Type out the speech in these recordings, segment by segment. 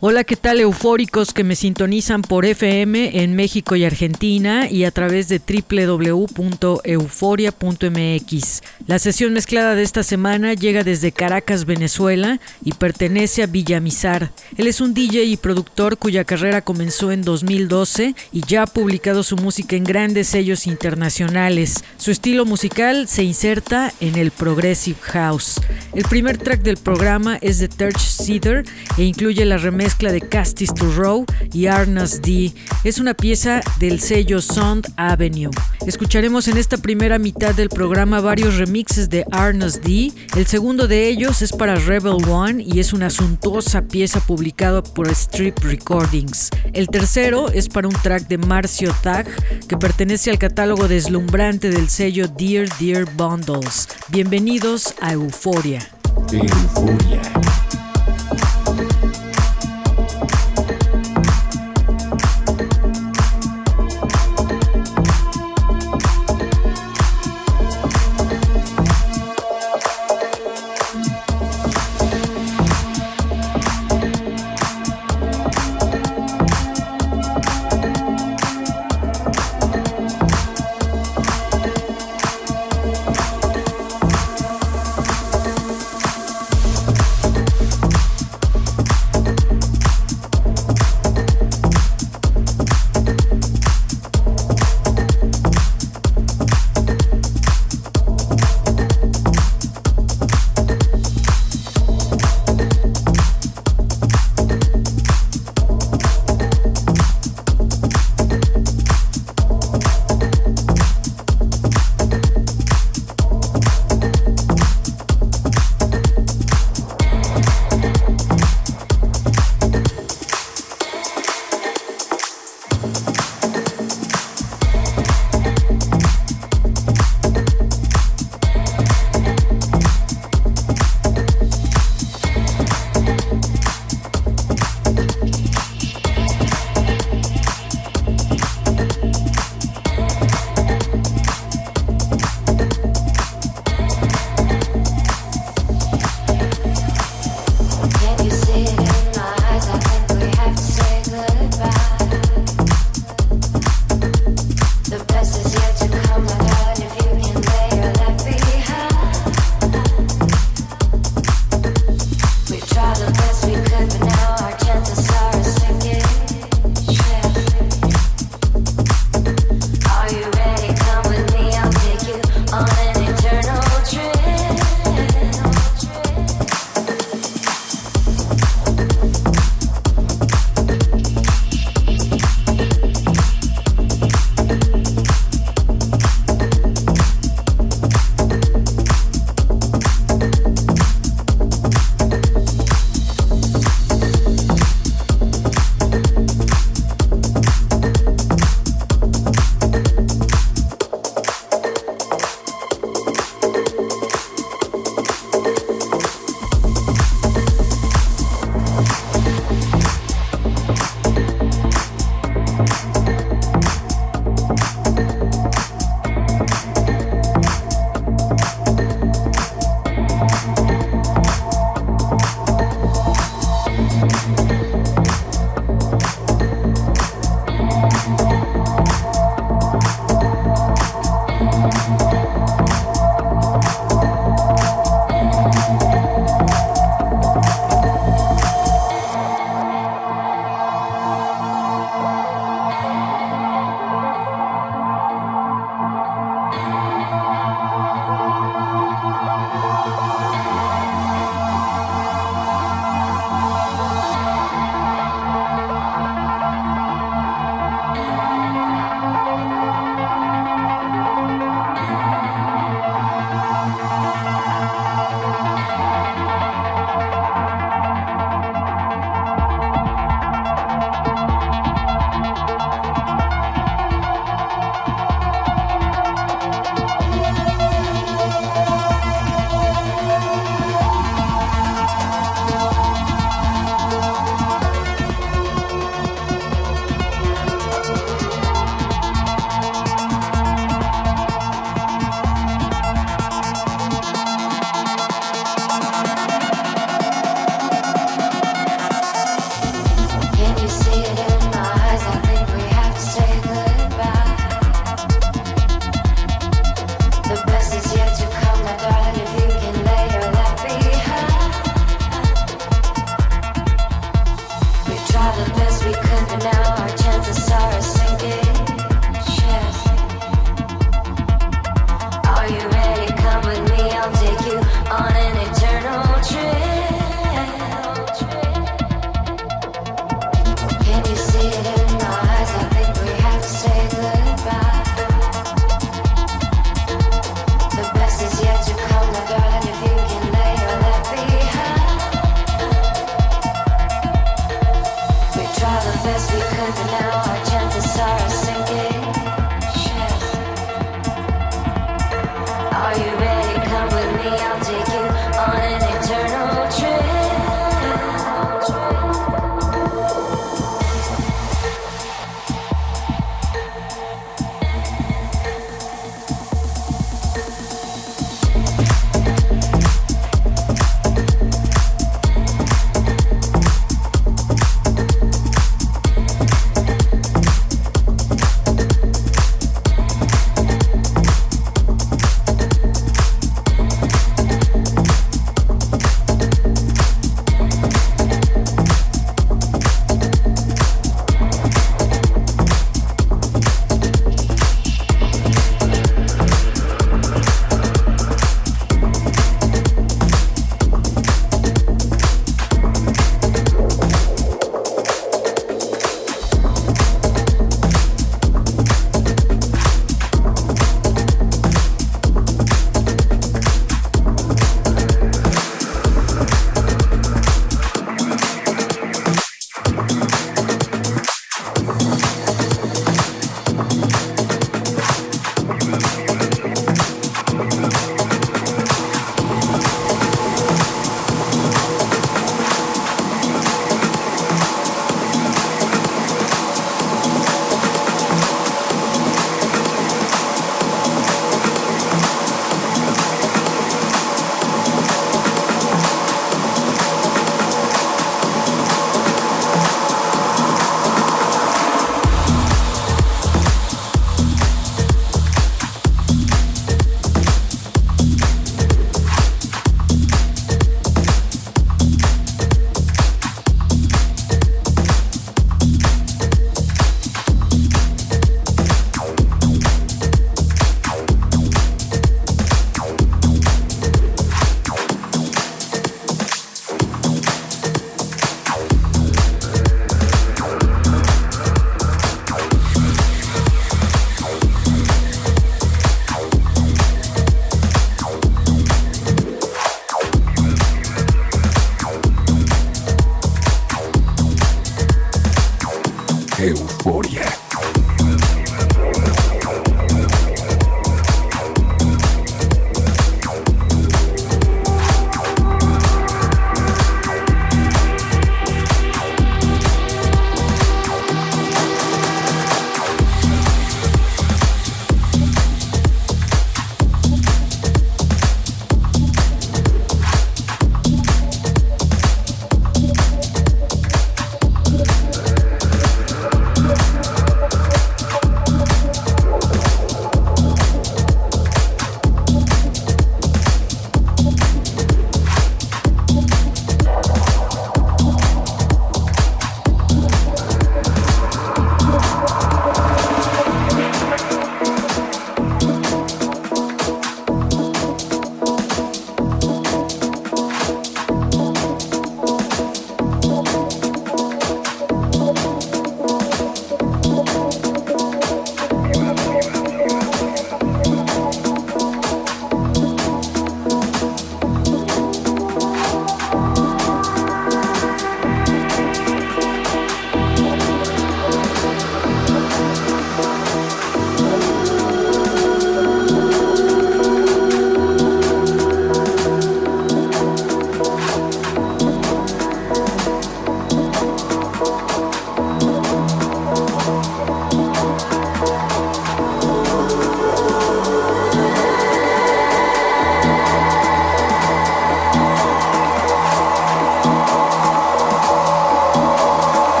Hola, ¿qué tal eufóricos que me sintonizan por FM en México y Argentina y a través de www.euforia.mx? La sesión mezclada de esta semana llega desde Caracas, Venezuela y pertenece a Villamizar. Él es un DJ y productor cuya carrera comenzó en 2012 y ya ha publicado su música en grandes sellos internacionales. Su estilo musical se inserta en el Progressive House. El primer track del programa es de Turch Cedar e incluye la remesa mezcla de Castis to Row y Arnas D. Es una pieza del sello Sound Avenue. Escucharemos en esta primera mitad del programa varios remixes de Arnas D. El segundo de ellos es para Rebel One y es una suntuosa pieza publicada por Strip Recordings. El tercero es para un track de Marcio Tag que pertenece al catálogo deslumbrante del sello Dear Dear Bundles. Bienvenidos a Euforia. Euforia.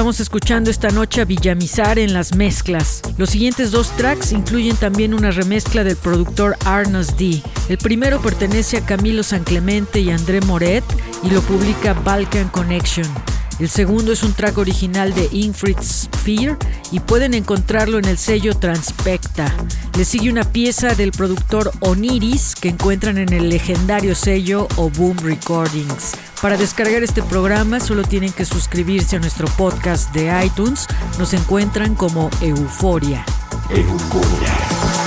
Estamos escuchando esta noche a Villamizar en las mezclas. Los siguientes dos tracks incluyen también una remezcla del productor Arnos D. El primero pertenece a Camilo San Clemente y André Moret y lo publica Balkan Connection. El segundo es un track original de Infrit Sphere y pueden encontrarlo en el sello Transpecta. Le sigue una pieza del productor Oniris que encuentran en el legendario sello Boom Recordings. Para descargar este programa solo tienen que suscribirse a nuestro podcast de iTunes. Nos encuentran como Euforia. Euforia.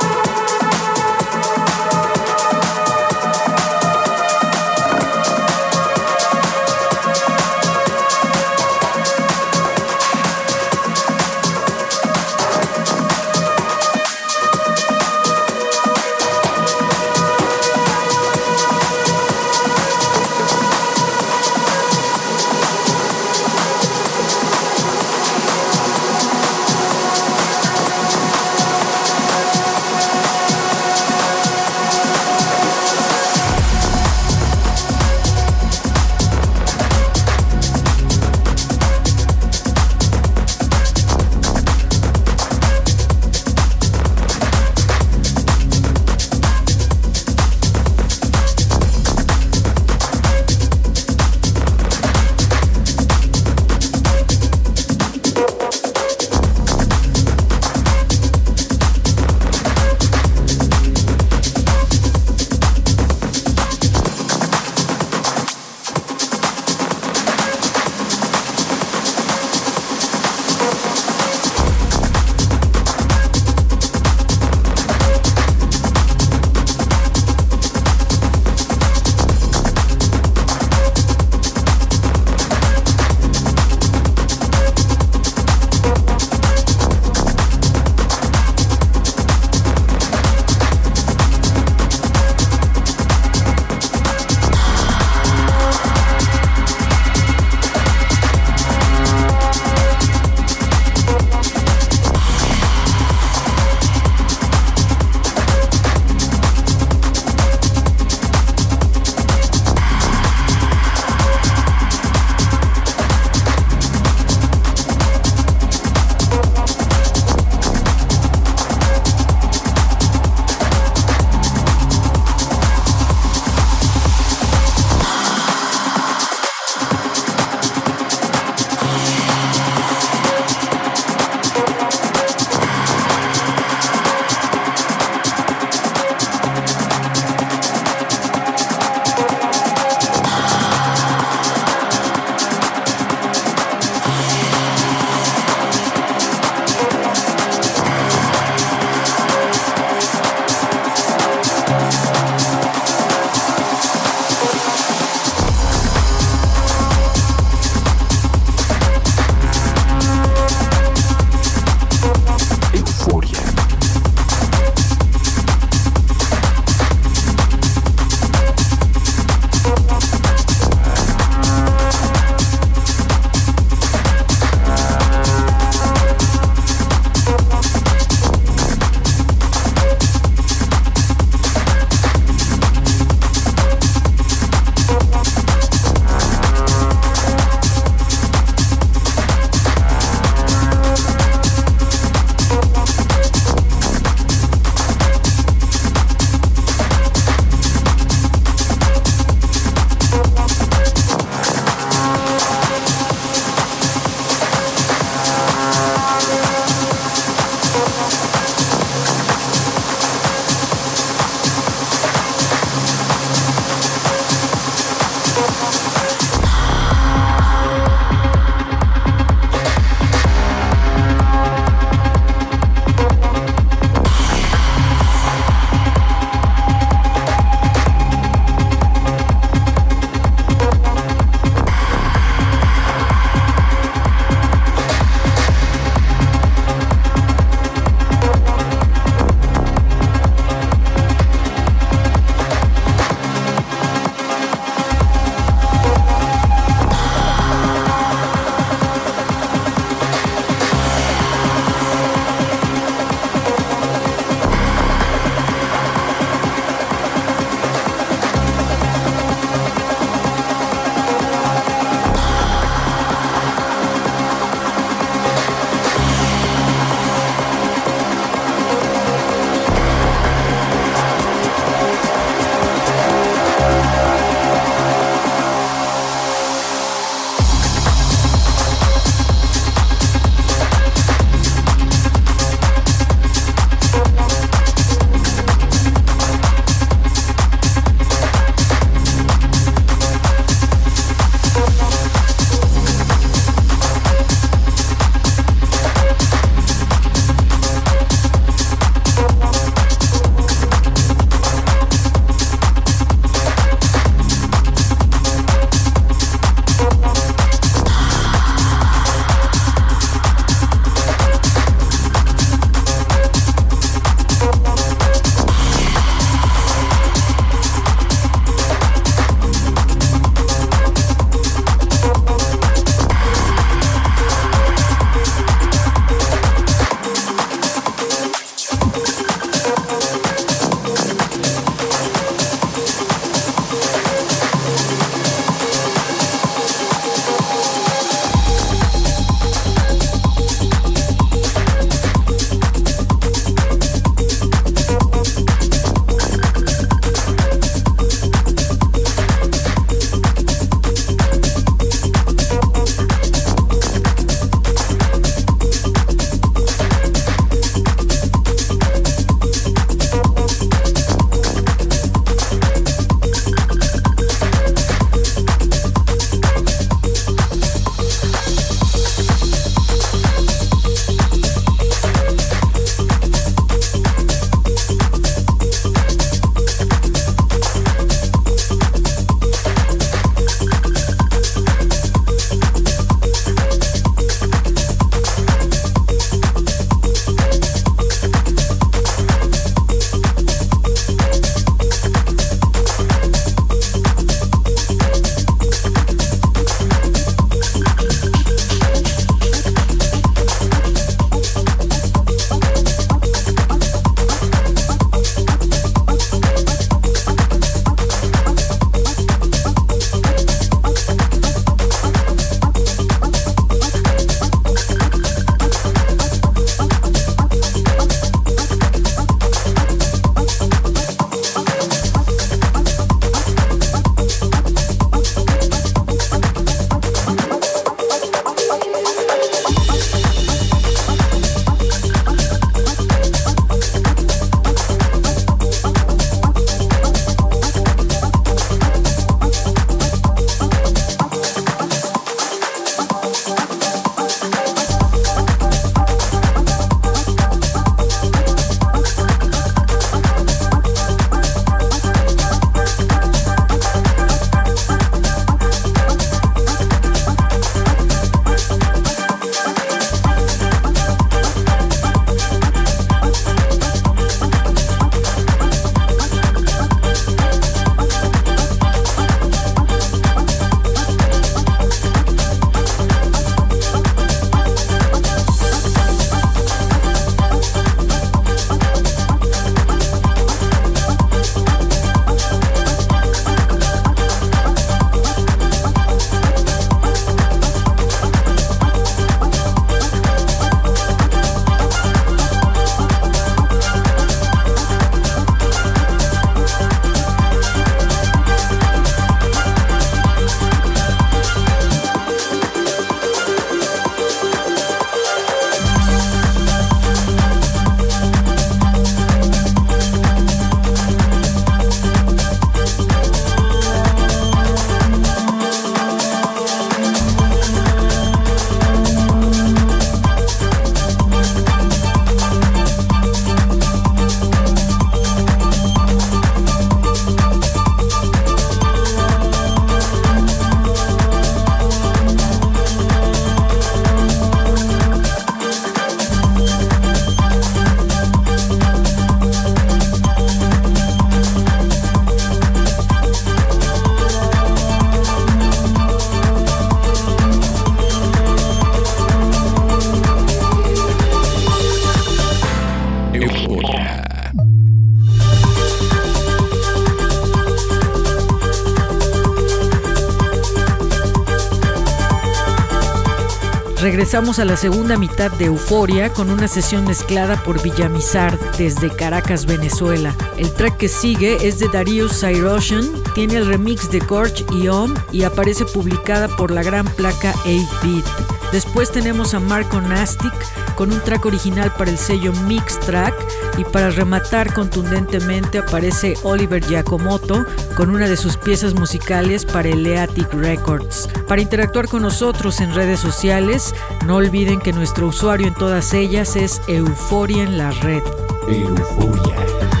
Regresamos a la segunda mitad de Euforia con una sesión mezclada por Villamizar desde Caracas, Venezuela. El track que sigue es de Darius Cyrosian, tiene el remix de Gorge y Om y aparece publicada por la gran placa 8-Bit. Después tenemos a Marco Nastic con un track original para el sello Mix Track y para rematar contundentemente aparece Oliver Giacomoto con una de sus piezas musicales para Eleatic Records. Para interactuar con nosotros en redes sociales, no olviden que nuestro usuario en todas ellas es Euforia en la red. Euforia.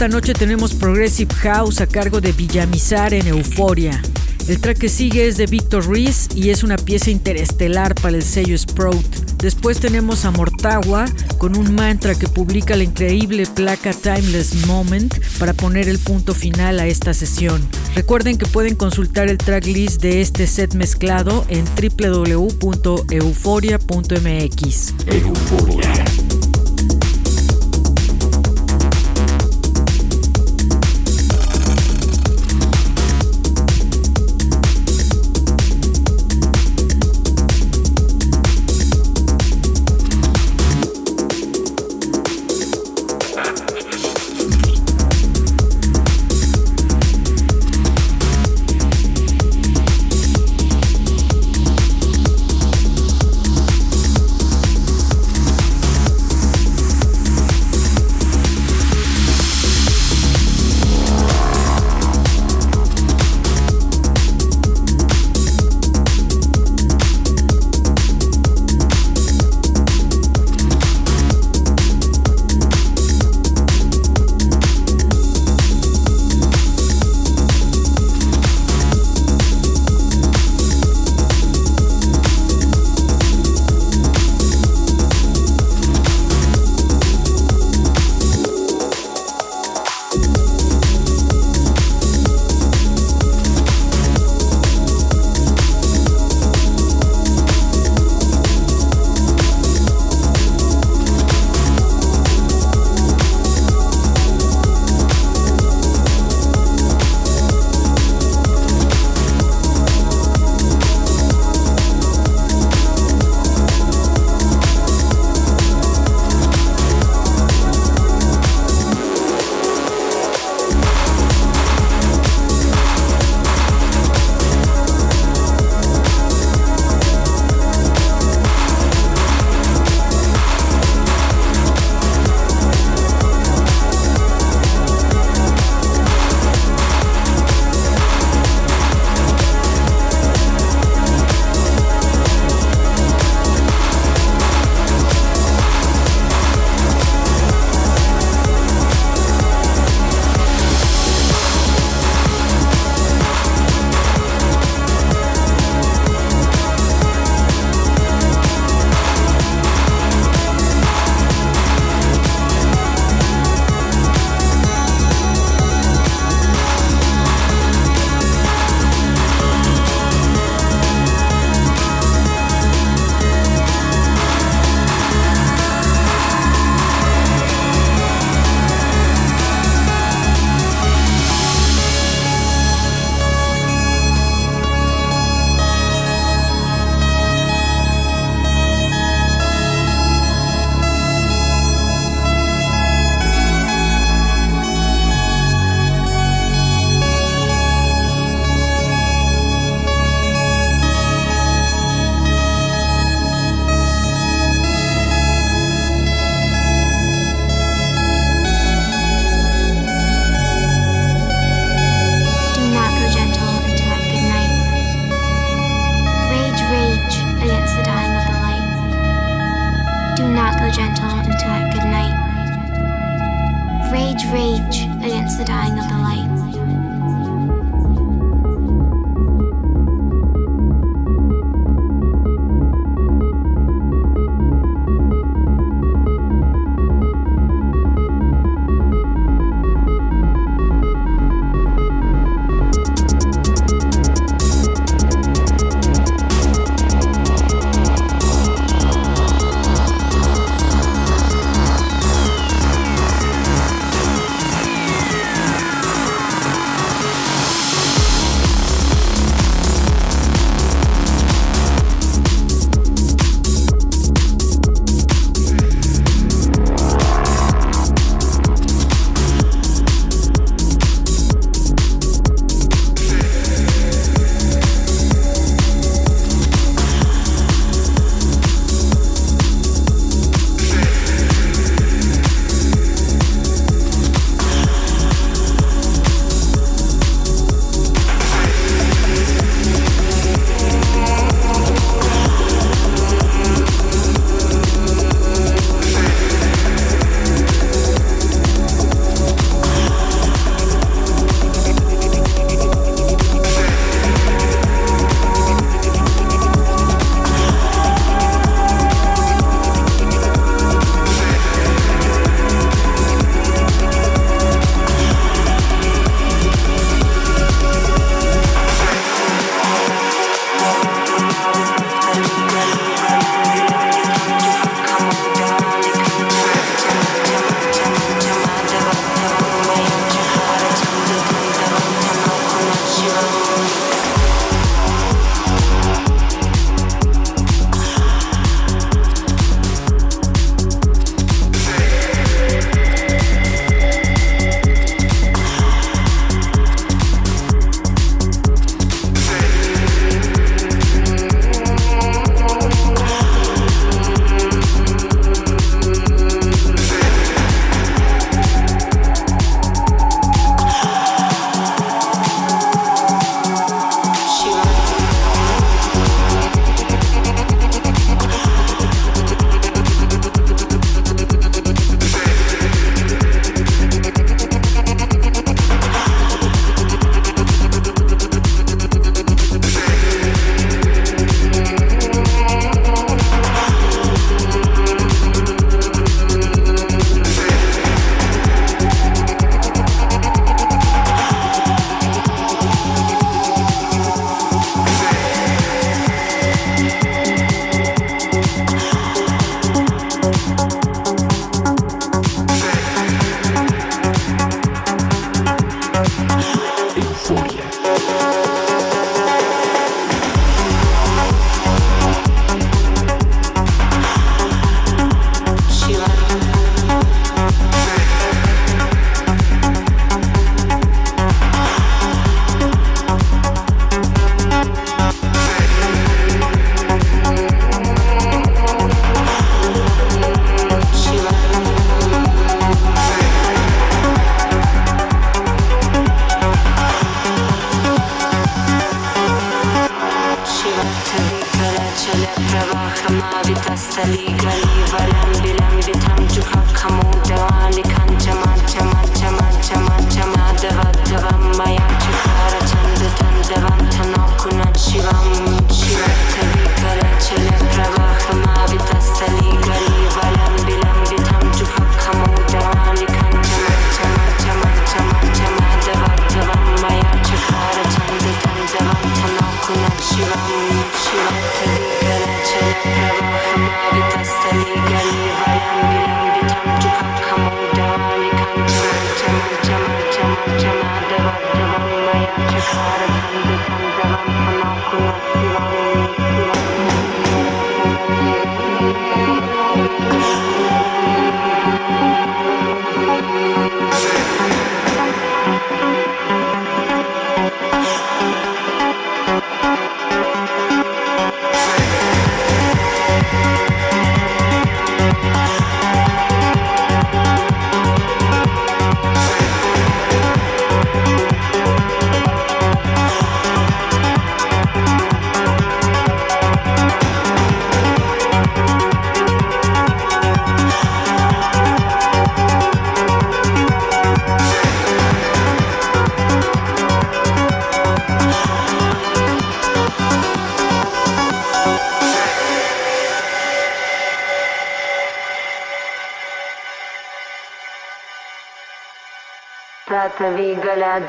Esta noche tenemos Progressive House a cargo de Villamizar en Euforia. El track que sigue es de Victor Reese y es una pieza interestelar para el sello Sprout. Después tenemos a Mortagua con un mantra que publica la increíble placa Timeless Moment para poner el punto final a esta sesión. Recuerden que pueden consultar el tracklist de este set mezclado en www.euforia.mx. Euforia.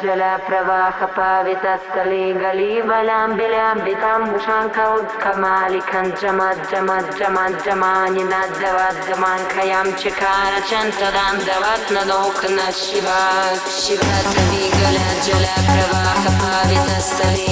जलप्रवाह पावितस्थले गलिवलां विलयाम्बितां गुषाङ्खौ उत्कमालिखं जमत् जमत् जमाज्जमानिवाजमाङ्खयां शिवा शिवास्थली जलप्रवाह पावितस्थले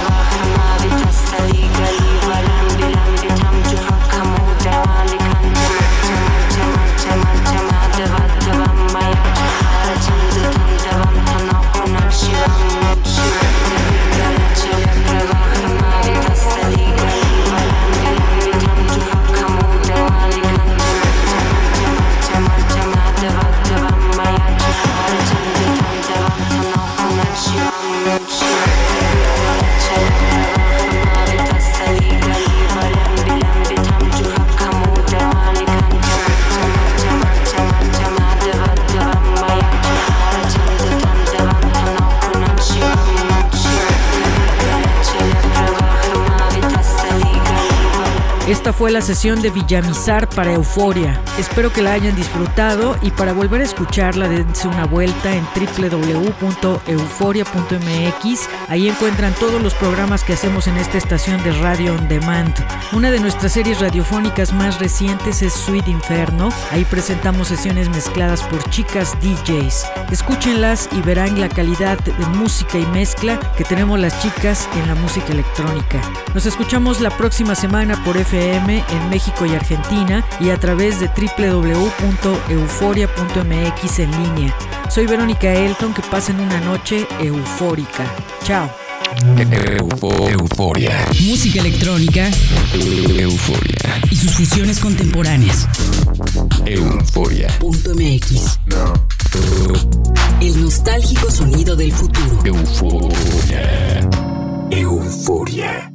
sesión de Villamizar para Euforia. Espero que la hayan disfrutado y para volver a escucharla dense una vuelta en www.euforia.mx. Ahí encuentran todos los programas que hacemos en esta estación de radio on demand. Una de nuestras series radiofónicas más recientes es Sweet Inferno. Ahí presentamos sesiones mezcladas por chicas DJs. Escúchenlas y verán la calidad de música y mezcla que tenemos las chicas en la música electrónica. Nos escuchamos la próxima semana por FM en México y Argentina y a través de www.euforia.mx en línea. Soy Verónica Elton, que pasen una noche eufórica. Chao. Eufo- euforia. Música electrónica Euforia. y sus fusiones contemporáneas. Euforia. Punto MX. El nostálgico sonido del futuro. Euforia. Euforia.